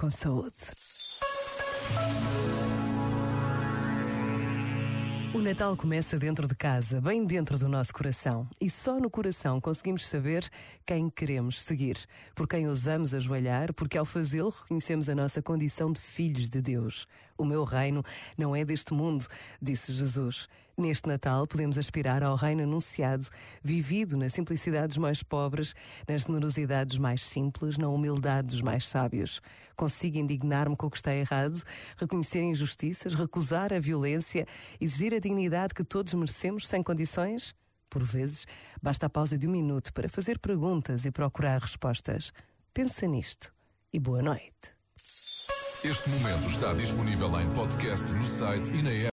com saúde. O Natal começa dentro de casa, bem dentro do nosso coração. E só no coração conseguimos saber quem queremos seguir, por quem ousamos ajoelhar, porque ao fazê-lo reconhecemos a nossa condição de filhos de Deus. O meu reino não é deste mundo, disse Jesus. Neste Natal podemos aspirar ao reino anunciado, vivido na simplicidade dos mais pobres, na generosidade dos mais simples, na humildade dos mais sábios. Consigo indignar-me com o que está errado, reconhecer injustiças, recusar a violência, exigir a dignidade que todos merecemos sem condições? Por vezes, basta a pausa de um minuto para fazer perguntas e procurar respostas. Pensa nisto e boa noite. Este momento está disponível em podcast no site e na app.